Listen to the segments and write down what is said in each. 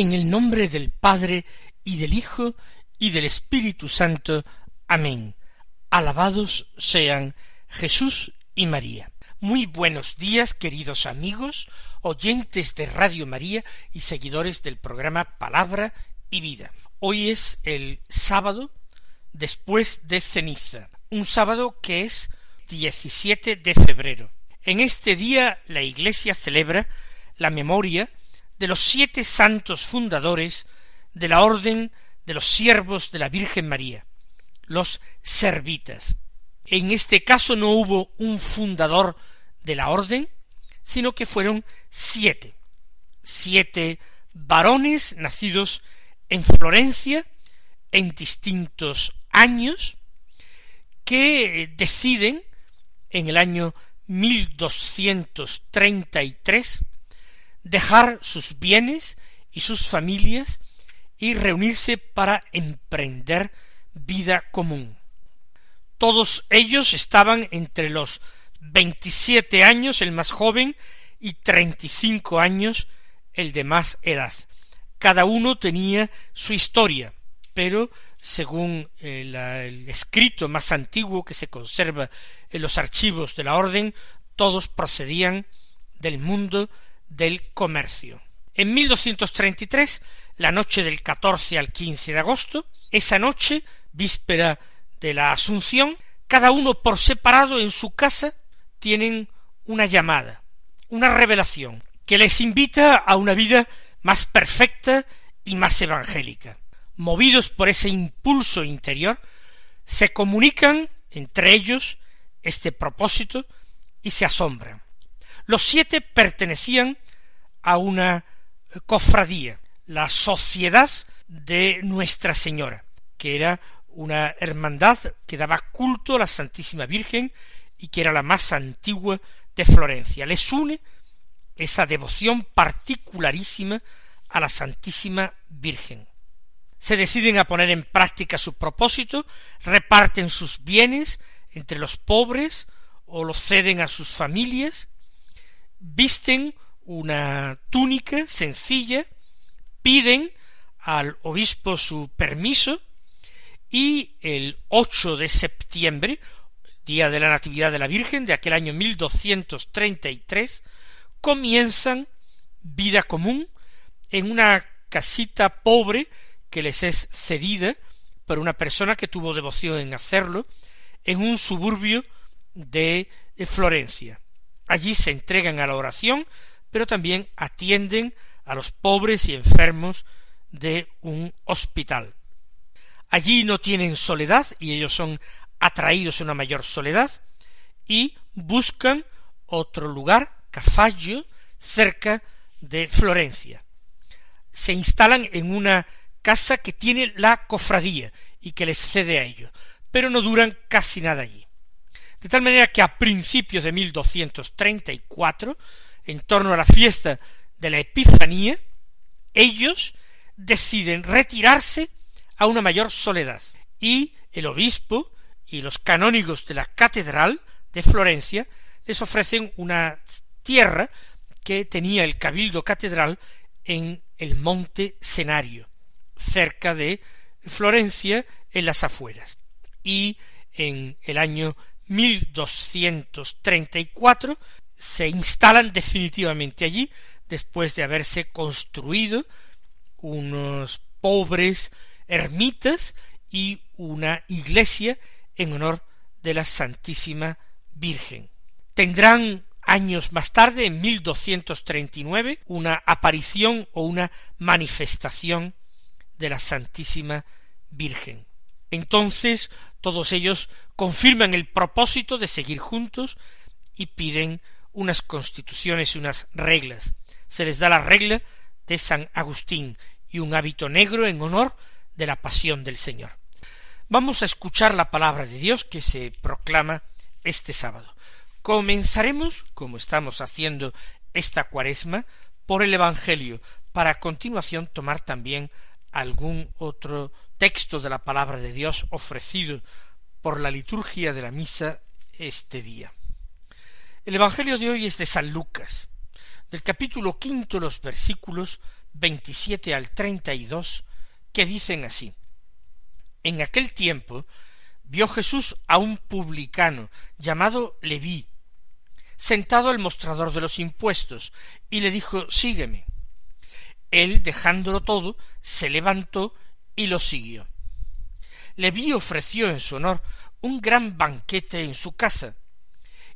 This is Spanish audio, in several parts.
En el nombre del Padre y del Hijo y del Espíritu Santo. Amén. Alabados sean Jesús y María. Muy buenos días, queridos amigos, oyentes de Radio María y seguidores del programa Palabra y Vida. Hoy es el sábado después de ceniza, un sábado que es 17 de febrero. En este día la Iglesia celebra la memoria de los siete santos fundadores de la Orden de los Siervos de la Virgen María, los servitas. En este caso no hubo un fundador de la orden, sino que fueron siete, siete varones nacidos en Florencia en distintos años, que deciden en el año 1233 dejar sus bienes y sus familias y reunirse para emprender vida común. Todos ellos estaban entre los veintisiete años, el más joven, y treinta y cinco años, el de más edad. Cada uno tenía su historia, pero según el, el, escrito más antiguo que se conserva en los archivos de la orden, todos procedían del mundo del comercio. En 1233, la noche del 14 al 15 de agosto, esa noche víspera de la Asunción, cada uno por separado en su casa tienen una llamada, una revelación, que les invita a una vida más perfecta y más evangélica. Movidos por ese impulso interior, se comunican entre ellos este propósito y se asombran. Los siete pertenecían a una cofradía, la Sociedad de Nuestra Señora, que era una hermandad que daba culto a la Santísima Virgen y que era la más antigua de Florencia. Les une esa devoción particularísima a la Santísima Virgen. Se deciden a poner en práctica su propósito, reparten sus bienes entre los pobres o los ceden a sus familias, visten una túnica sencilla, piden al obispo su permiso y el 8 de septiembre, día de la Natividad de la Virgen de aquel año 1233, comienzan vida común en una casita pobre que les es cedida por una persona que tuvo devoción en hacerlo en un suburbio de Florencia. Allí se entregan a la oración, pero también atienden a los pobres y enfermos de un hospital. Allí no tienen soledad y ellos son atraídos a una mayor soledad y buscan otro lugar, Cafaggio, cerca de Florencia. Se instalan en una casa que tiene la cofradía y que les cede a ellos, pero no duran casi nada allí. De tal manera que a principios de 1234, en torno a la fiesta de la Epifanía, ellos deciden retirarse a una mayor soledad, y el obispo y los canónigos de la catedral de Florencia les ofrecen una tierra que tenía el cabildo catedral en el monte Senario, cerca de Florencia, en las afueras. Y en el año 1234 se instalan definitivamente allí, después de haberse construido unos pobres ermitas y una iglesia en honor de la Santísima Virgen. Tendrán años más tarde, en 1239, una aparición o una manifestación de la Santísima Virgen. Entonces todos ellos confirman el propósito de seguir juntos y piden unas constituciones y unas reglas. Se les da la regla de San Agustín y un hábito negro en honor de la pasión del Señor. Vamos a escuchar la palabra de Dios que se proclama este sábado. Comenzaremos, como estamos haciendo esta cuaresma, por el Evangelio, para a continuación tomar también algún otro texto de la palabra de Dios ofrecido por la liturgia de la misa este día. El Evangelio de hoy es de San Lucas, del capítulo quinto los versículos veintisiete al treinta y dos, que dicen así En aquel tiempo vio Jesús a un publicano llamado Leví, sentado al mostrador de los impuestos, y le dijo Sígueme. Él, dejándolo todo, se levantó y lo siguió. Leví ofreció en su honor un gran banquete en su casa,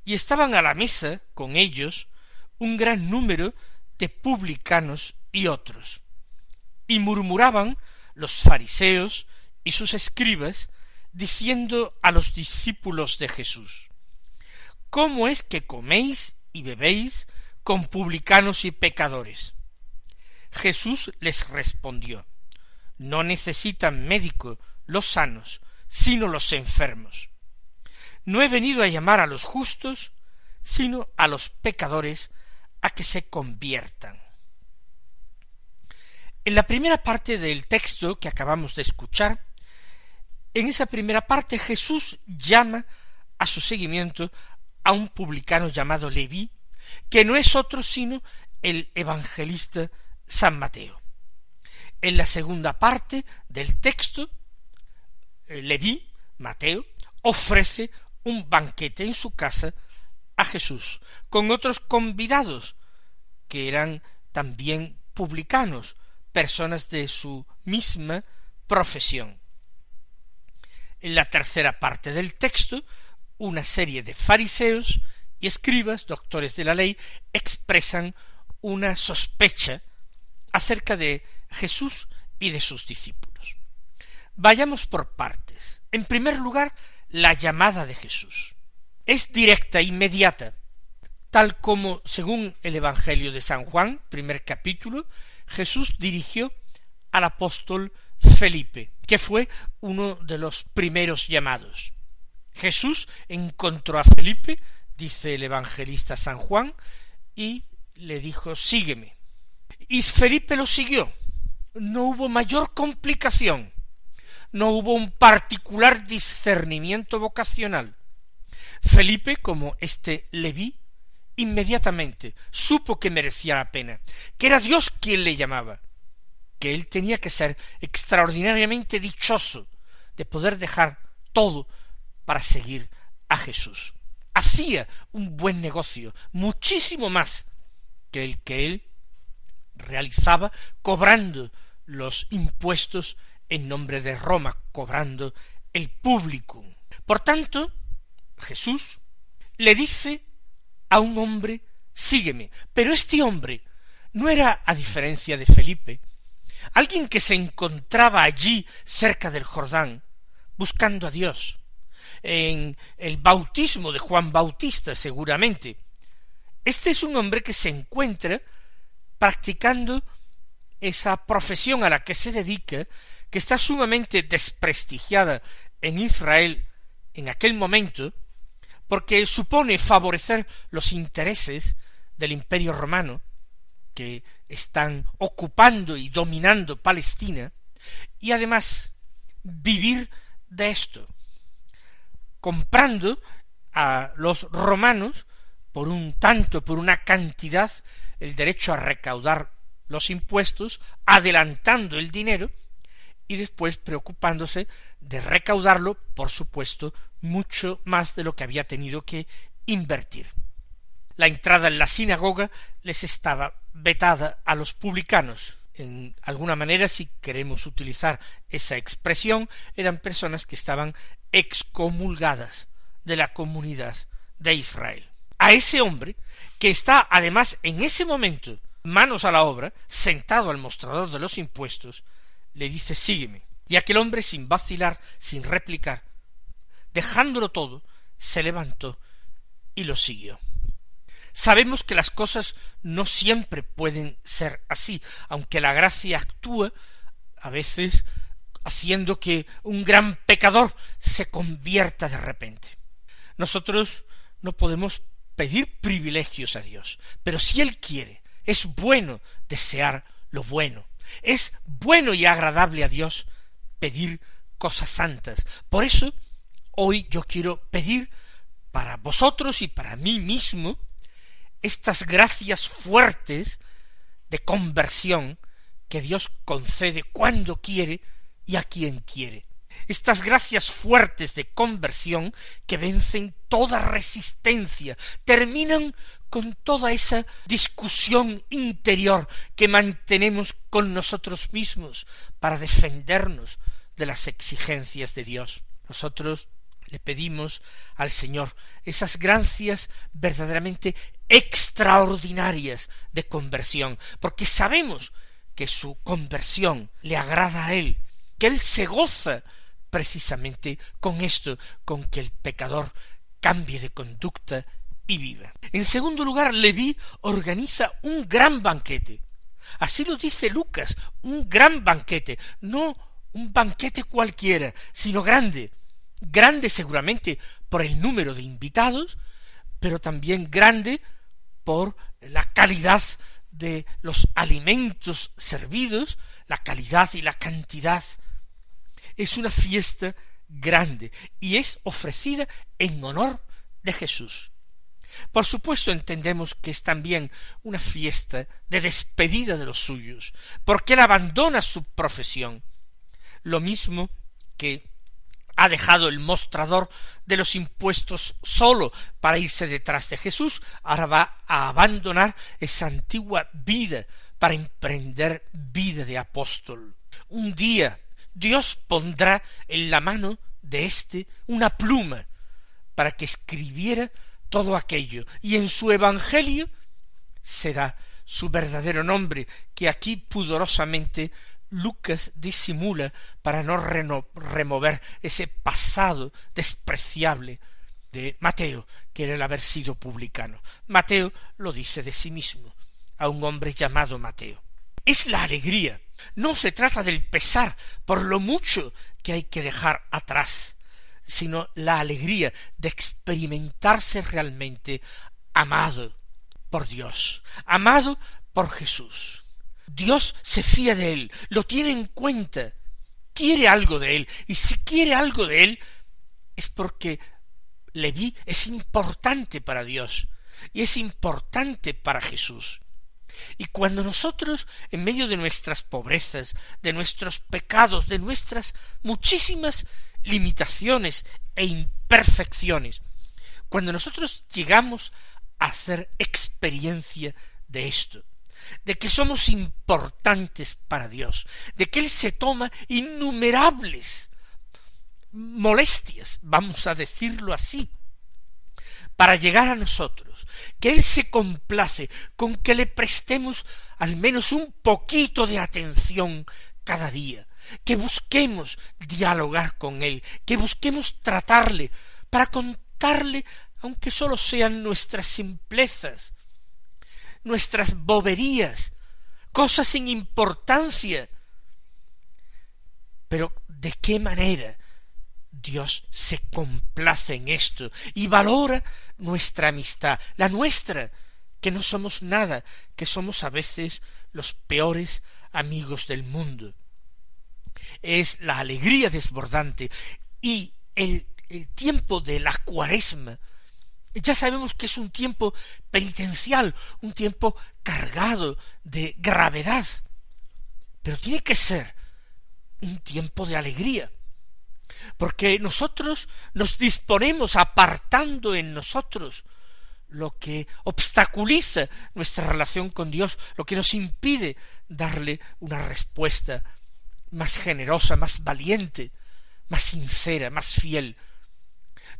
y estaban a la mesa con ellos un gran número de publicanos y otros. Y murmuraban los fariseos y sus escribas, diciendo a los discípulos de Jesús, ¿Cómo es que coméis y bebéis con publicanos y pecadores? Jesús les respondió, No necesitan médico los sanos, sino los enfermos. No he venido a llamar a los justos, sino a los pecadores a que se conviertan. En la primera parte del texto que acabamos de escuchar, en esa primera parte Jesús llama a su seguimiento a un publicano llamado Leví, que no es otro sino el evangelista San Mateo. En la segunda parte del texto, eh, Leví, Mateo, ofrece un banquete en su casa a Jesús, con otros convidados, que eran también publicanos, personas de su misma profesión. En la tercera parte del texto una serie de fariseos y escribas, doctores de la ley, expresan una sospecha acerca de Jesús y de sus discípulos. Vayamos por partes. En primer lugar, la llamada de Jesús. Es directa, inmediata, tal como, según el Evangelio de San Juan, primer capítulo, Jesús dirigió al apóstol Felipe, que fue uno de los primeros llamados. Jesús encontró a Felipe, dice el evangelista San Juan, y le dijo sígueme. Y Felipe lo siguió. No hubo mayor complicación, no hubo un particular discernimiento vocacional. Felipe, como este Leví, inmediatamente supo que merecía la pena, que era Dios quien le llamaba, que él tenía que ser extraordinariamente dichoso de poder dejar todo para seguir a Jesús. Hacía un buen negocio, muchísimo más que el que él realizaba cobrando los impuestos en nombre de Roma, cobrando el público. Por tanto, Jesús le dice a un hombre, sígueme. Pero este hombre no era, a diferencia de Felipe, alguien que se encontraba allí cerca del Jordán, buscando a Dios, en el bautismo de Juan Bautista seguramente. Este es un hombre que se encuentra practicando esa profesión a la que se dedica, que está sumamente desprestigiada en Israel en aquel momento, porque supone favorecer los intereses del imperio romano, que están ocupando y dominando Palestina, y además vivir de esto, comprando a los romanos por un tanto, por una cantidad, el derecho a recaudar los impuestos, adelantando el dinero, y después preocupándose de recaudarlo, por supuesto, mucho más de lo que había tenido que invertir. La entrada en la sinagoga les estaba vetada a los publicanos, en alguna manera, si queremos utilizar esa expresión, eran personas que estaban excomulgadas de la comunidad de Israel. A ese hombre, que está además en ese momento manos a la obra, sentado al mostrador de los impuestos, le dice sígueme. Y aquel hombre, sin vacilar, sin replicar, dejándolo todo, se levantó y lo siguió. Sabemos que las cosas no siempre pueden ser así, aunque la gracia actúa a veces haciendo que un gran pecador se convierta de repente. Nosotros no podemos pedir privilegios a Dios, pero si Él quiere, es bueno desear lo bueno, es bueno y agradable a Dios pedir cosas santas. Por eso, hoy yo quiero pedir para vosotros y para mí mismo estas gracias fuertes de conversión que Dios concede cuando quiere y a quien quiere. Estas gracias fuertes de conversión que vencen toda resistencia, terminan con toda esa discusión interior que mantenemos con nosotros mismos para defendernos de las exigencias de Dios. Nosotros le pedimos al Señor esas gracias verdaderamente extraordinarias de conversión, porque sabemos que su conversión le agrada a Él, que Él se goza precisamente con esto, con que el pecador cambie de conducta y viva. En segundo lugar, Leví organiza un gran banquete. Así lo dice Lucas, un gran banquete, no un banquete cualquiera, sino grande, grande seguramente por el número de invitados, pero también grande por la calidad de los alimentos servidos, la calidad y la cantidad. Es una fiesta grande y es ofrecida en honor de Jesús. Por supuesto entendemos que es también una fiesta de despedida de los suyos, porque él abandona su profesión, lo mismo que ha dejado el mostrador de los impuestos solo para irse detrás de Jesús, ahora va a abandonar esa antigua vida para emprender vida de apóstol. Un día Dios pondrá en la mano de éste una pluma para que escribiera todo aquello, y en su Evangelio será su verdadero nombre, que aquí pudorosamente Lucas disimula para no remover ese pasado despreciable de Mateo, que era el haber sido publicano. Mateo lo dice de sí mismo, a un hombre llamado Mateo. Es la alegría. No se trata del pesar por lo mucho que hay que dejar atrás, sino la alegría de experimentarse realmente amado por Dios, amado por Jesús. Dios se fía de él, lo tiene en cuenta, quiere algo de él, y si quiere algo de él, es porque Leví es importante para Dios, y es importante para Jesús. Y cuando nosotros, en medio de nuestras pobrezas, de nuestros pecados, de nuestras muchísimas limitaciones e imperfecciones, cuando nosotros llegamos a hacer experiencia de esto, de que somos importantes para Dios, de que Él se toma innumerables molestias, vamos a decirlo así, para llegar a nosotros, que Él se complace con que le prestemos al menos un poquito de atención cada día, que busquemos dialogar con Él, que busquemos tratarle, para contarle, aunque sólo sean nuestras simplezas, nuestras boberías, cosas sin importancia. Pero ¿de qué manera Dios se complace en esto y valora nuestra amistad, la nuestra, que no somos nada, que somos a veces los peores amigos del mundo. Es la alegría desbordante y el, el tiempo de la cuaresma ya sabemos que es un tiempo penitencial, un tiempo cargado de gravedad, pero tiene que ser un tiempo de alegría, porque nosotros nos disponemos apartando en nosotros lo que obstaculiza nuestra relación con Dios, lo que nos impide darle una respuesta más generosa, más valiente, más sincera, más fiel.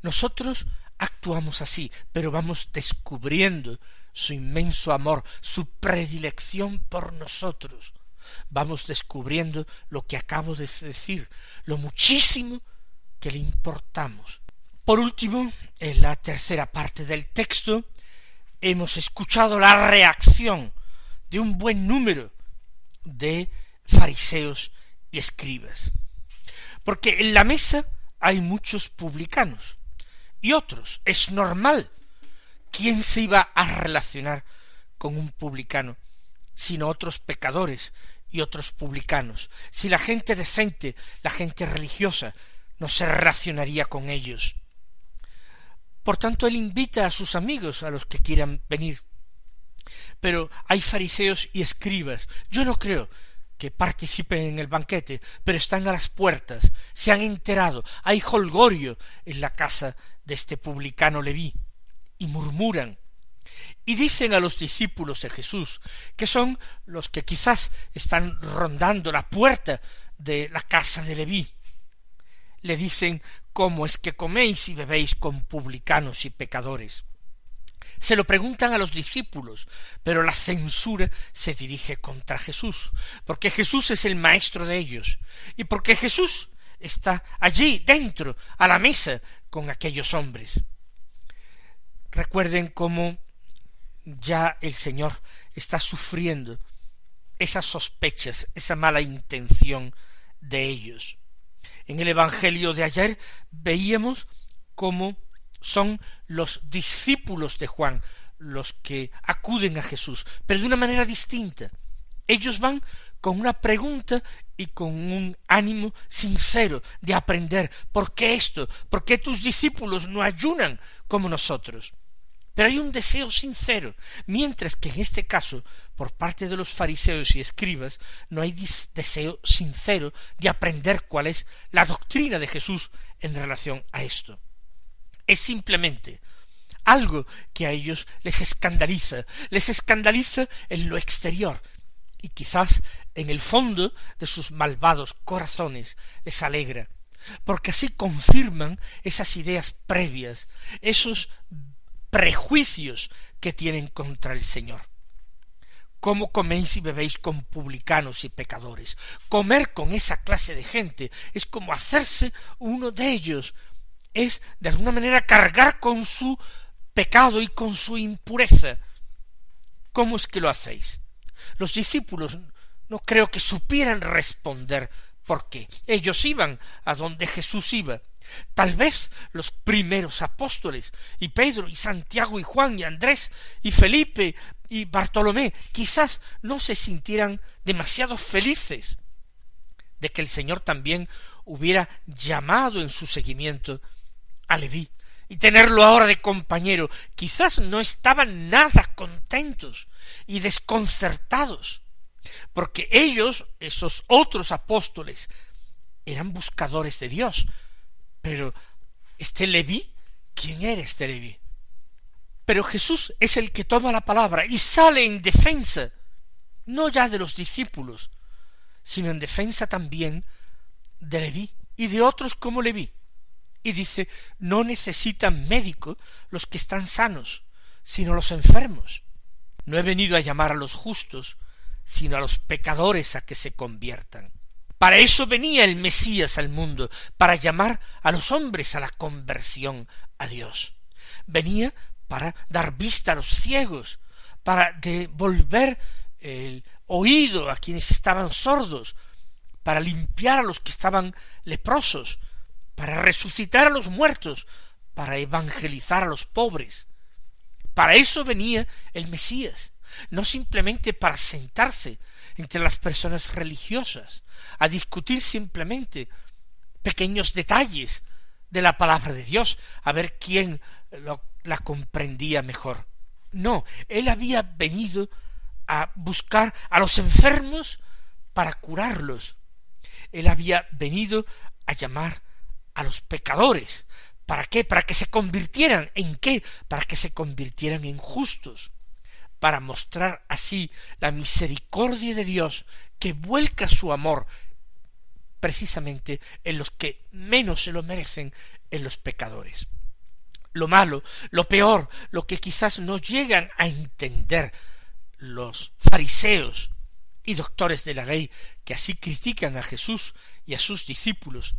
Nosotros actuamos así, pero vamos descubriendo su inmenso amor, su predilección por nosotros. Vamos descubriendo lo que acabo de decir, lo muchísimo que le importamos. Por último, en la tercera parte del texto, hemos escuchado la reacción de un buen número de fariseos y escribas. Porque en la mesa hay muchos publicanos y otros. Es normal. ¿Quién se iba a relacionar con un publicano sino otros pecadores y otros publicanos? Si la gente decente, la gente religiosa, no se relacionaría con ellos. Por tanto, él invita a sus amigos, a los que quieran venir. Pero hay fariseos y escribas. Yo no creo que participen en el banquete, pero están a las puertas, se han enterado, hay holgorio en la casa de este publicano Leví, y murmuran, y dicen a los discípulos de Jesús, que son los que quizás están rondando la puerta de la casa de Leví, le dicen cómo es que coméis y bebéis con publicanos y pecadores. Se lo preguntan a los discípulos, pero la censura se dirige contra Jesús, porque Jesús es el maestro de ellos, y porque Jesús está allí dentro, a la mesa, con aquellos hombres. Recuerden cómo ya el Señor está sufriendo esas sospechas, esa mala intención de ellos. En el Evangelio de ayer veíamos cómo son los discípulos de Juan los que acuden a Jesús, pero de una manera distinta. Ellos van con una pregunta y con un ánimo sincero de aprender por qué esto, por qué tus discípulos no ayunan como nosotros. Pero hay un deseo sincero, mientras que en este caso, por parte de los fariseos y escribas, no hay deseo sincero de aprender cuál es la doctrina de Jesús en relación a esto. Es simplemente algo que a ellos les escandaliza, les escandaliza en lo exterior, y quizás en el fondo de sus malvados corazones les alegra, porque así confirman esas ideas previas, esos prejuicios que tienen contra el Señor. ¿Cómo coméis y bebéis con publicanos y pecadores? Comer con esa clase de gente es como hacerse uno de ellos, es de alguna manera cargar con su pecado y con su impureza. ¿Cómo es que lo hacéis? Los discípulos no creo que supieran responder por qué. Ellos iban a donde Jesús iba, Tal vez los primeros apóstoles, y Pedro, y Santiago, y Juan, y Andrés, y Felipe, y Bartolomé, quizás no se sintieran demasiado felices de que el Señor también hubiera llamado en su seguimiento a Leví y tenerlo ahora de compañero. Quizás no estaban nada contentos y desconcertados, porque ellos, esos otros apóstoles, eran buscadores de Dios, pero, ¿este Leví? ¿Quién era este Leví? Pero Jesús es el que toma la palabra y sale en defensa, no ya de los discípulos, sino en defensa también de Leví y de otros como Leví. Y dice, no necesitan médico los que están sanos, sino los enfermos. No he venido a llamar a los justos, sino a los pecadores a que se conviertan. Para eso venía el Mesías al mundo, para llamar a los hombres a la conversión a Dios. Venía para dar vista a los ciegos, para devolver el oído a quienes estaban sordos, para limpiar a los que estaban leprosos, para resucitar a los muertos, para evangelizar a los pobres. Para eso venía el Mesías, no simplemente para sentarse entre las personas religiosas, a discutir simplemente pequeños detalles de la palabra de Dios, a ver quién la comprendía mejor. No, él había venido a buscar a los enfermos para curarlos. Él había venido a llamar a los pecadores. ¿Para qué? Para que se convirtieran. ¿En qué? Para que se convirtieran en justos para mostrar así la misericordia de Dios que vuelca su amor precisamente en los que menos se lo merecen, en los pecadores. Lo malo, lo peor, lo que quizás no llegan a entender los fariseos y doctores de la ley que así critican a Jesús y a sus discípulos,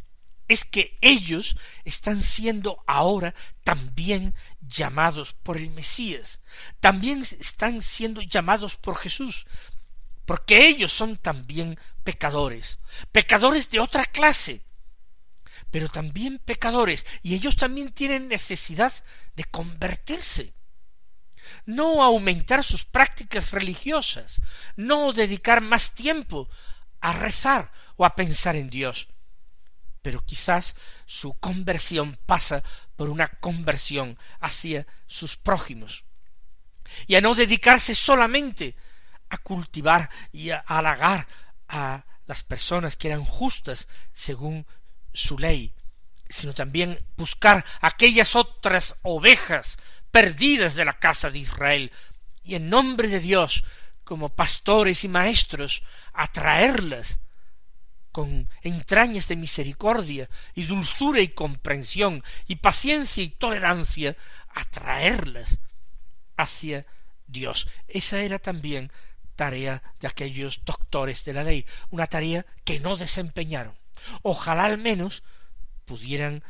es que ellos están siendo ahora también llamados por el Mesías, también están siendo llamados por Jesús, porque ellos son también pecadores, pecadores de otra clase, pero también pecadores, y ellos también tienen necesidad de convertirse. No aumentar sus prácticas religiosas, no dedicar más tiempo a rezar o a pensar en Dios, pero quizás su conversión pasa por una conversión hacia sus prójimos, y a no dedicarse solamente a cultivar y a halagar a las personas que eran justas según su ley, sino también buscar aquellas otras ovejas perdidas de la casa de Israel, y en nombre de Dios, como pastores y maestros, atraerlas con entrañas de misericordia y dulzura y comprensión y paciencia y tolerancia, atraerlas hacia Dios. Esa era también tarea de aquellos doctores de la ley, una tarea que no desempeñaron. Ojalá al menos pudieran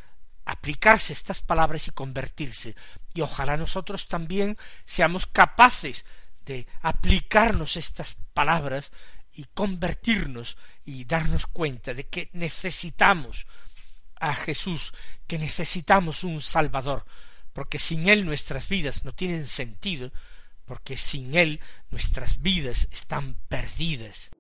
aplicarse estas palabras y convertirse, y ojalá nosotros también seamos capaces de aplicarnos estas palabras y convertirnos y darnos cuenta de que necesitamos a Jesús, que necesitamos un Salvador, porque sin Él nuestras vidas no tienen sentido, porque sin Él nuestras vidas están perdidas.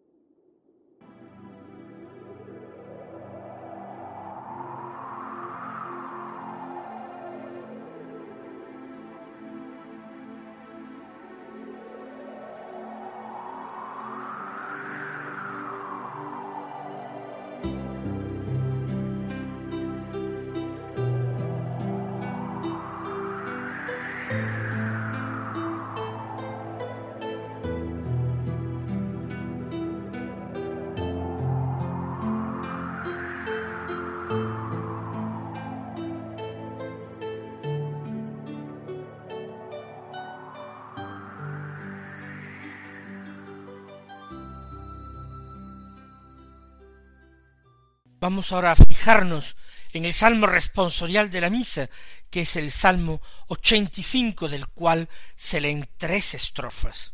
Vamos ahora a fijarnos en el salmo responsorial de la misa, que es el salmo ochenta y cinco, del cual se leen tres estrofas.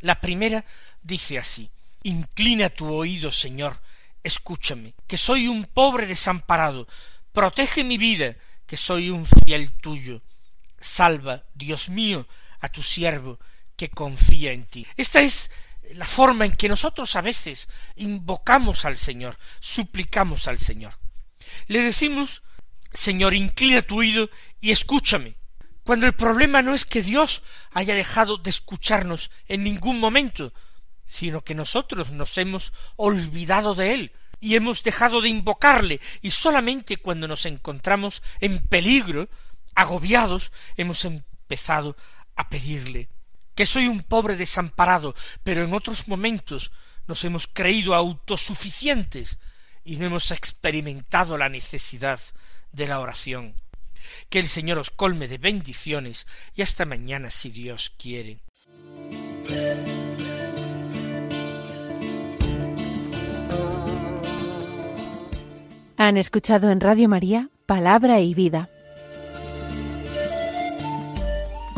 La primera dice así Inclina tu oído, Señor, escúchame, que soy un pobre desamparado, protege mi vida, que soy un fiel tuyo. Salva, Dios mío, a tu siervo que confía en ti. Esta es la forma en que nosotros a veces invocamos al Señor, suplicamos al Señor. Le decimos, Señor, inclina tu oído y escúchame, cuando el problema no es que Dios haya dejado de escucharnos en ningún momento, sino que nosotros nos hemos olvidado de Él y hemos dejado de invocarle, y solamente cuando nos encontramos en peligro, agobiados, hemos empezado a pedirle que soy un pobre desamparado, pero en otros momentos nos hemos creído autosuficientes y no hemos experimentado la necesidad de la oración. Que el Señor os colme de bendiciones y hasta mañana si Dios quiere. Han escuchado en Radio María Palabra y Vida